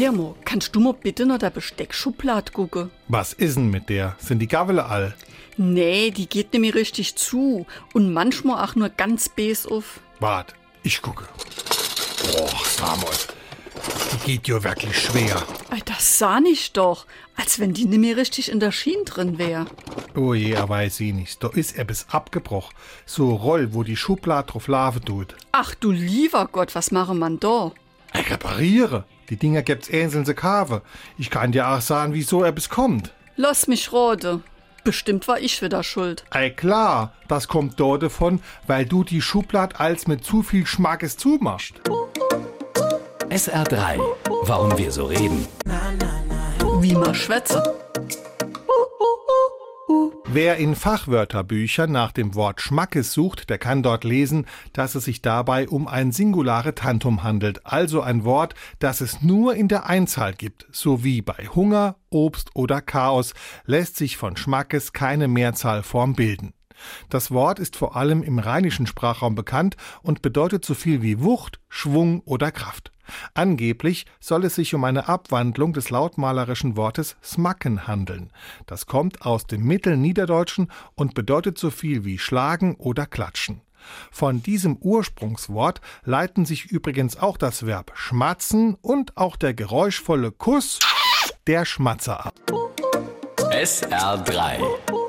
Hirmo, kannst du mal bitte noch der Besteckschublade gucken? Was ist denn mit der? Sind die Gavele all? Nee, die geht nämlich richtig zu. Und manchmal auch nur ganz bes auf. Wart, ich gucke. Boah, Samuel. Die geht ja wirklich schwer. Ey, Das sah ich doch, als wenn die nicht mehr richtig in der Schiene drin wär. Oh je, er weiß ich nicht. Da ist er bis abgebrochen. So Roll, wo die Schublade drauf laufen tut. Ach du lieber Gott, was mache man da? Ich repariere. Die Dinger gibt's einzeln zu kaufen. Ich kann dir auch sagen, wieso er bis kommt. Lass mich rode. Bestimmt war ich wieder schuld. Ey klar, das kommt dort davon, weil du die Schublade als mit zu viel Schmackes zumachst. SR3. Warum wir so reden. Wie man schwätze. Wer in Fachwörterbüchern nach dem Wort Schmackes sucht, der kann dort lesen, dass es sich dabei um ein singulare Tantum handelt, also ein Wort, das es nur in der Einzahl gibt, sowie bei Hunger, Obst oder Chaos lässt sich von Schmackes keine Mehrzahlform bilden. Das Wort ist vor allem im rheinischen Sprachraum bekannt und bedeutet so viel wie Wucht, Schwung oder Kraft. Angeblich soll es sich um eine Abwandlung des lautmalerischen Wortes smacken handeln. Das kommt aus dem Mittelniederdeutschen und bedeutet so viel wie schlagen oder klatschen. Von diesem Ursprungswort leiten sich übrigens auch das Verb schmatzen und auch der geräuschvolle Kuss der Schmatzer ab. SR3.